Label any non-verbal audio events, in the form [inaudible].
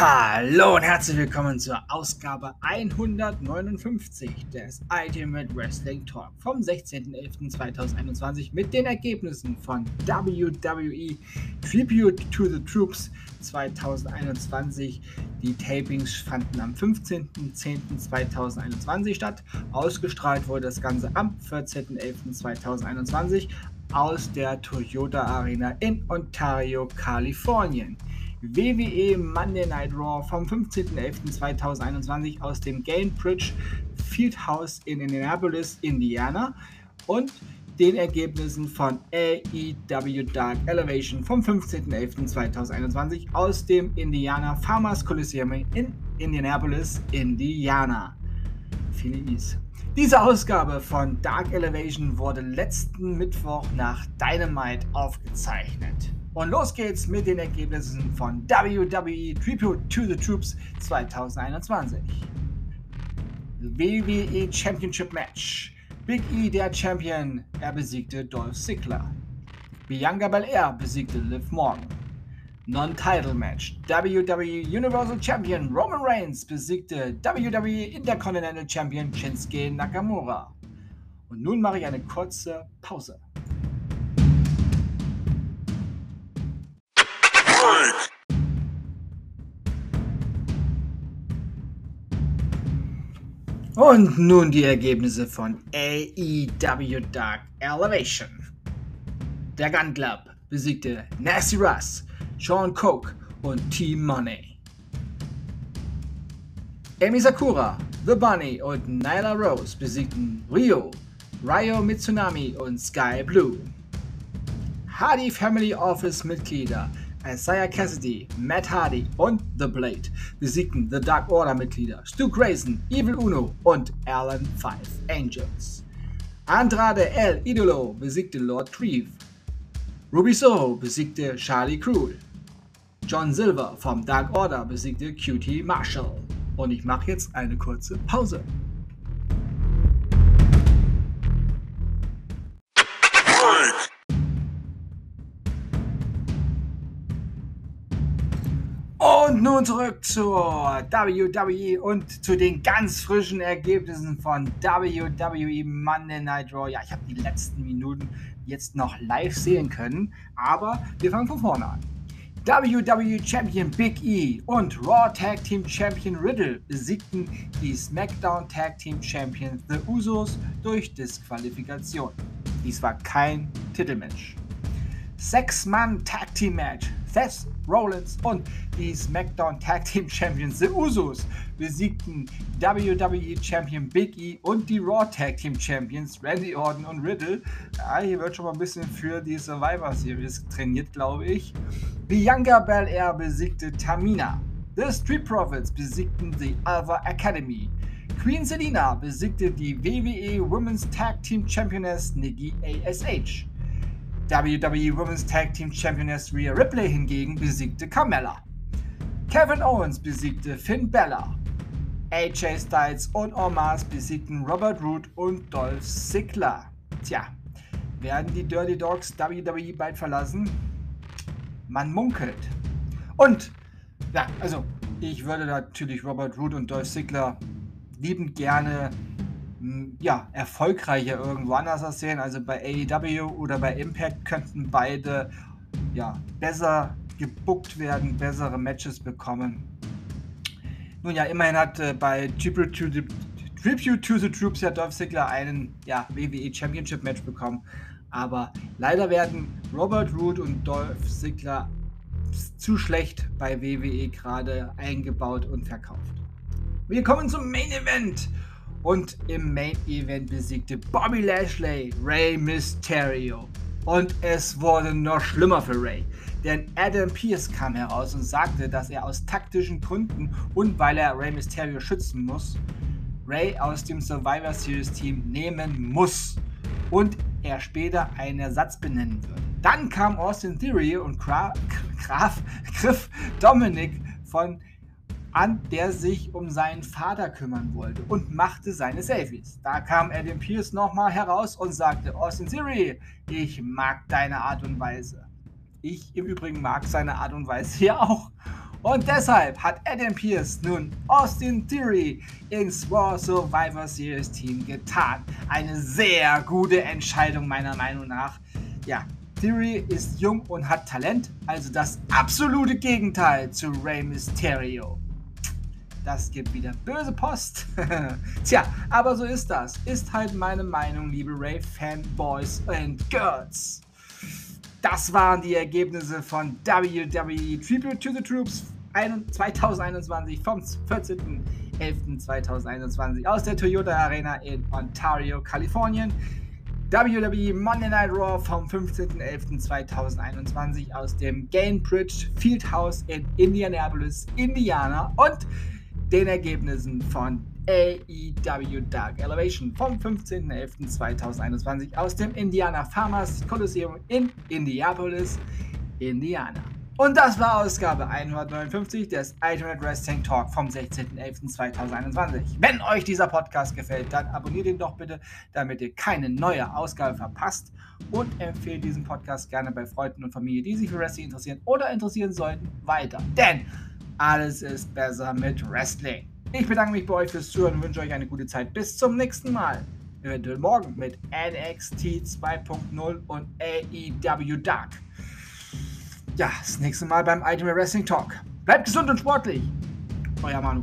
Hallo und herzlich willkommen zur Ausgabe 159 des Ultimate Wrestling Talk vom 16.11.2021 mit den Ergebnissen von WWE Tribute to the Troops 2021. Die Tapings fanden am 15.10.2021 statt. Ausgestrahlt wurde das Ganze am 14.11.2021 aus der Toyota Arena in Ontario, Kalifornien. WWE Monday Night Raw vom 15.11.2021 aus dem Gainbridge Fieldhouse in Indianapolis, Indiana und den Ergebnissen von AEW Dark Elevation vom 15.11.2021 aus dem Indiana Farmers Coliseum in Indianapolis, Indiana. Viele Is. Diese Ausgabe von Dark Elevation wurde letzten Mittwoch nach Dynamite aufgezeichnet. Und los geht's mit den Ergebnissen von WWE Tribute to the Troops 2021. WWE Championship Match. Big E, der Champion, er besiegte Dolph Ziggler. Bianca Belair besiegte Liv Morgan. Non-Title Match. WWE Universal Champion Roman Reigns besiegte WWE Intercontinental Champion Shinsuke Nakamura. Und nun mache ich eine kurze Pause. Und nun die Ergebnisse von AEW Dark Elevation. Der Gun Club besiegte Nasty Russ, Sean Coke und Team Money. Amy Sakura, The Bunny und Nyla Rose besiegten Rio, Ryo Mitsunami und Sky Blue. Hardy Family Office Mitglieder Isaiah Cassidy, Matt Hardy und The Blade besiegten The Dark Order Mitglieder Stu Grayson, Evil Uno und Alan Five Angels. Andrade El Idolo besiegte Lord Treve. Ruby Soho besiegte Charlie Cruel. John Silver vom Dark Order besiegte QT Marshall. Und ich mache jetzt eine kurze Pause. Und nun zurück zur WWE und zu den ganz frischen Ergebnissen von WWE Monday Night Raw. Ja, ich habe die letzten Minuten jetzt noch live sehen können, aber wir fangen von vorne an. WWE Champion Big E und Raw Tag Team Champion Riddle besiegten die SmackDown Tag Team Champions The Usos durch Disqualifikation. Dies war kein Titelmatch. Sechs-Mann Tag Team Match. Seth Rollins und die SmackDown Tag Team Champions The Usos besiegten WWE Champion Big E und die Raw Tag Team Champions Randy Orton und Riddle. Ja, hier wird schon mal ein bisschen für die Survivor Series trainiert, glaube ich. Bianca Belair besiegte Tamina. The Street Profits besiegten die Alpha Academy. Queen Selina besiegte die WWE Women's Tag Team Championess Nikki ASH. WWE Women's Tag Team Championess Rhea Ripley hingegen besiegte Carmella. Kevin Owens besiegte Finn Bella. AJ Styles und Omars besiegten Robert Root und Dolph Ziggler. Tja, werden die Dirty Dogs WWE bald verlassen? Man munkelt. Und, ja, also, ich würde natürlich Robert Root und Dolph Ziggler liebend gerne ja, erfolgreicher irgendwo anders sehen. Also bei AEW oder bei Impact könnten beide ja, besser gebuckt werden, bessere Matches bekommen. Nun ja, immerhin hat äh, bei Tribute to, the, Tribute to the Troops ja Dolph Ziggler einen ja, WWE Championship Match bekommen. Aber leider werden Robert Root und Dolph Ziggler zu schlecht bei WWE gerade eingebaut und verkauft. Wir kommen zum Main Event. Und im Main Event besiegte Bobby Lashley Rey Mysterio. Und es wurde noch schlimmer für Ray. Denn Adam Pierce kam heraus und sagte, dass er aus taktischen Gründen und weil er Rey Mysterio schützen muss, Ray aus dem Survivor Series Team nehmen muss. Und er später einen Ersatz benennen wird. Dann kam Austin Theory und Graf, Graf Griff Dominic von an, der sich um seinen Vater kümmern wollte und machte seine Selfies. Da kam Adam Pierce nochmal heraus und sagte, Austin Theory, ich mag deine Art und Weise. Ich im Übrigen mag seine Art und Weise hier auch. Und deshalb hat Adam Pierce nun Austin Theory ins Raw Survivor Series Team getan. Eine sehr gute Entscheidung meiner Meinung nach. Ja, Theory ist jung und hat Talent, also das absolute Gegenteil zu Rey Mysterio. Das gibt wieder böse Post. [laughs] Tja, aber so ist das. Ist halt meine Meinung, liebe Ray-Fanboys and Girls. Das waren die Ergebnisse von WWE Tribute to the Troops 2021 vom 14.11.2021 aus der Toyota Arena in Ontario, Kalifornien. WWE Monday Night Raw vom 15.11.2021 aus dem Gainbridge Fieldhouse in Indianapolis, Indiana und den Ergebnissen von AEW Dark Elevation vom 15.11.2021 aus dem Indiana Farmers Coliseum in Indianapolis, Indiana. Und das war Ausgabe 159 des Ultimate Wrestling Talk vom 16.11.2021. Wenn euch dieser Podcast gefällt, dann abonniert ihn doch bitte, damit ihr keine neue Ausgabe verpasst und empfehlt diesen Podcast gerne bei Freunden und Familie, die sich für Wrestling interessieren oder interessieren sollten, weiter. Denn alles ist besser mit Wrestling. Ich bedanke mich bei euch fürs Zuhören und wünsche euch eine gute Zeit. Bis zum nächsten Mal. Eventuell morgen mit NXT 2.0 und AEW Dark ja, das nächste Mal beim Ultimate Wrestling Talk. Bleibt gesund und sportlich. Euer Manu.